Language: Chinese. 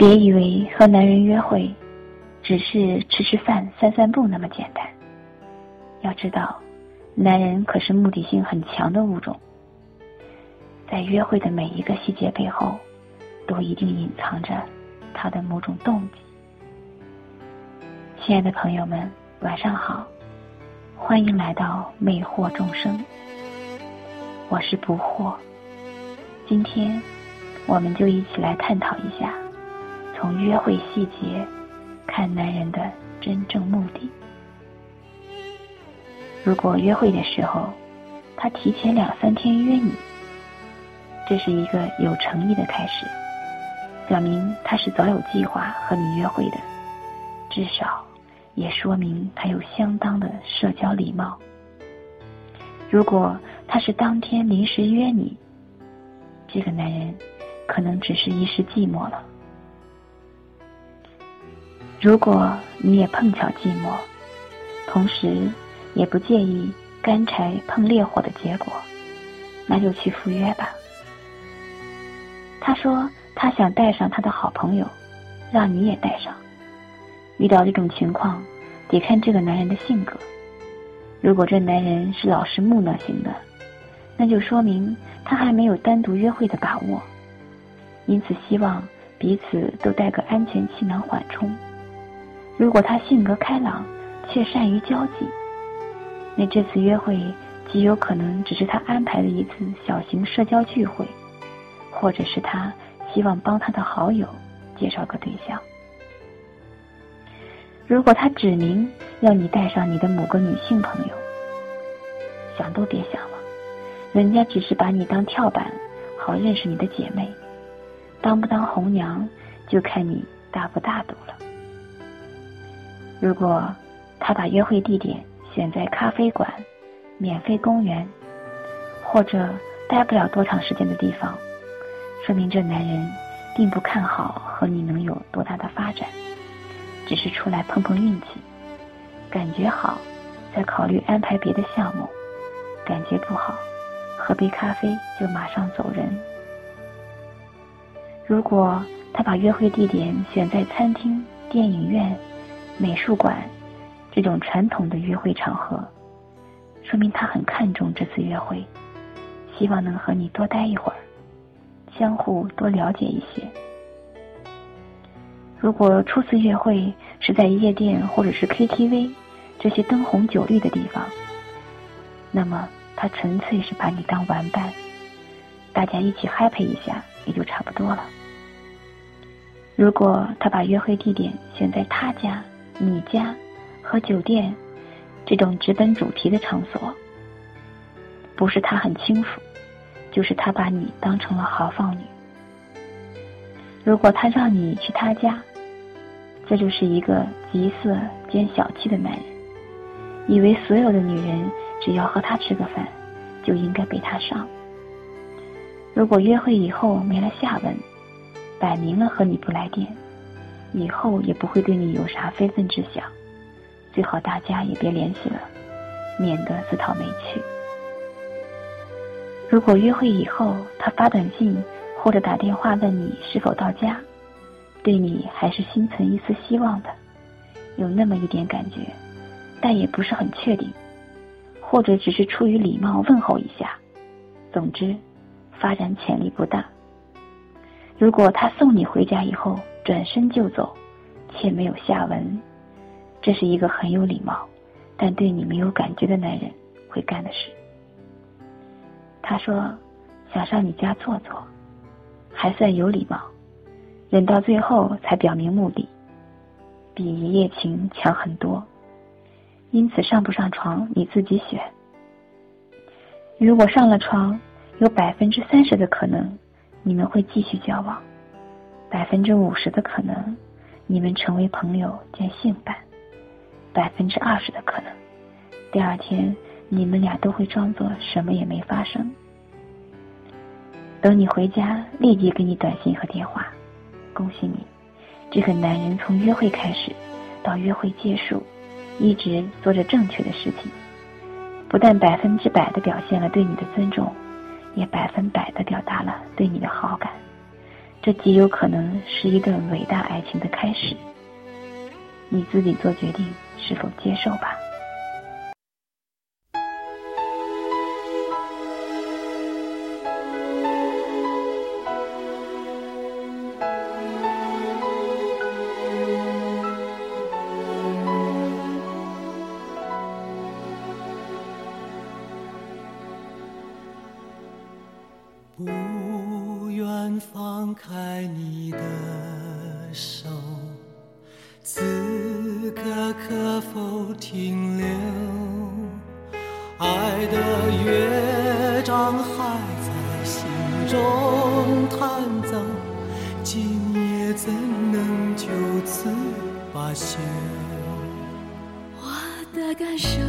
别以为和男人约会只是吃吃饭、散散步那么简单。要知道，男人可是目的性很强的物种，在约会的每一个细节背后，都一定隐藏着他的某种动机。亲爱的朋友们，晚上好，欢迎来到魅惑众生，我是不惑。今天，我们就一起来探讨一下。从约会细节看男人的真正目的。如果约会的时候，他提前两三天约你，这是一个有诚意的开始，表明他是早有计划和你约会的，至少也说明他有相当的社交礼貌。如果他是当天临时约你，这个男人可能只是一时寂寞了。如果你也碰巧寂寞，同时也不介意干柴碰烈火的结果，那就去赴约吧。他说他想带上他的好朋友，让你也带上。遇到这种情况，得看这个男人的性格。如果这男人是老实木讷型的，那就说明他还没有单独约会的把握，因此希望彼此都带个安全气囊缓冲。如果他性格开朗且善于交际，那这次约会极有可能只是他安排的一次小型社交聚会，或者是他希望帮他的好友介绍个对象。如果他指明要你带上你的某个女性朋友，想都别想了，人家只是把你当跳板，好认识你的姐妹，当不当红娘就看你大不大度了。如果他把约会地点选在咖啡馆、免费公园，或者待不了多长时间的地方，说明这男人并不看好和你能有多大的发展，只是出来碰碰运气，感觉好再考虑安排别的项目，感觉不好喝杯咖啡就马上走人。如果他把约会地点选在餐厅、电影院，美术馆这种传统的约会场合，说明他很看重这次约会，希望能和你多待一会儿，相互多了解一些。如果初次约会是在夜店或者是 KTV 这些灯红酒绿的地方，那么他纯粹是把你当玩伴，大家一起 happy 一下也就差不多了。如果他把约会地点选在他家，你家和酒店这种直奔主题的场所，不是他很清楚，就是他把你当成了豪放女。如果他让你去他家，这就是一个急色兼小气的男人，以为所有的女人只要和他吃个饭，就应该被他上。如果约会以后没了下文，摆明了和你不来电。以后也不会对你有啥非分之想，最好大家也别联系了，免得自讨没趣。如果约会以后他发短信或者打电话问你是否到家，对你还是心存一丝希望的，有那么一点感觉，但也不是很确定，或者只是出于礼貌问候一下。总之，发展潜力不大。如果他送你回家以后，转身就走，且没有下文，这是一个很有礼貌，但对你没有感觉的男人会干的事。他说想上你家坐坐，还算有礼貌，忍到最后才表明目的，比一夜情强很多。因此上不上床你自己选。如果上了床，有百分之三十的可能你们会继续交往。百分之五十的可能，你们成为朋友兼性伴；百分之二十的可能，第二天你们俩都会装作什么也没发生。等你回家，立即给你短信和电话。恭喜你，这个男人从约会开始到约会结束，一直做着正确的事情，不但百分之百的表现了对你的尊重，也百分百的表达了对你的好感。这极有可能是一段伟大爱情的开始。你自己做决定，是否接受吧。你的手，此刻可否停留？爱的乐章还在心中弹奏，今夜怎能就此罢休？我的感受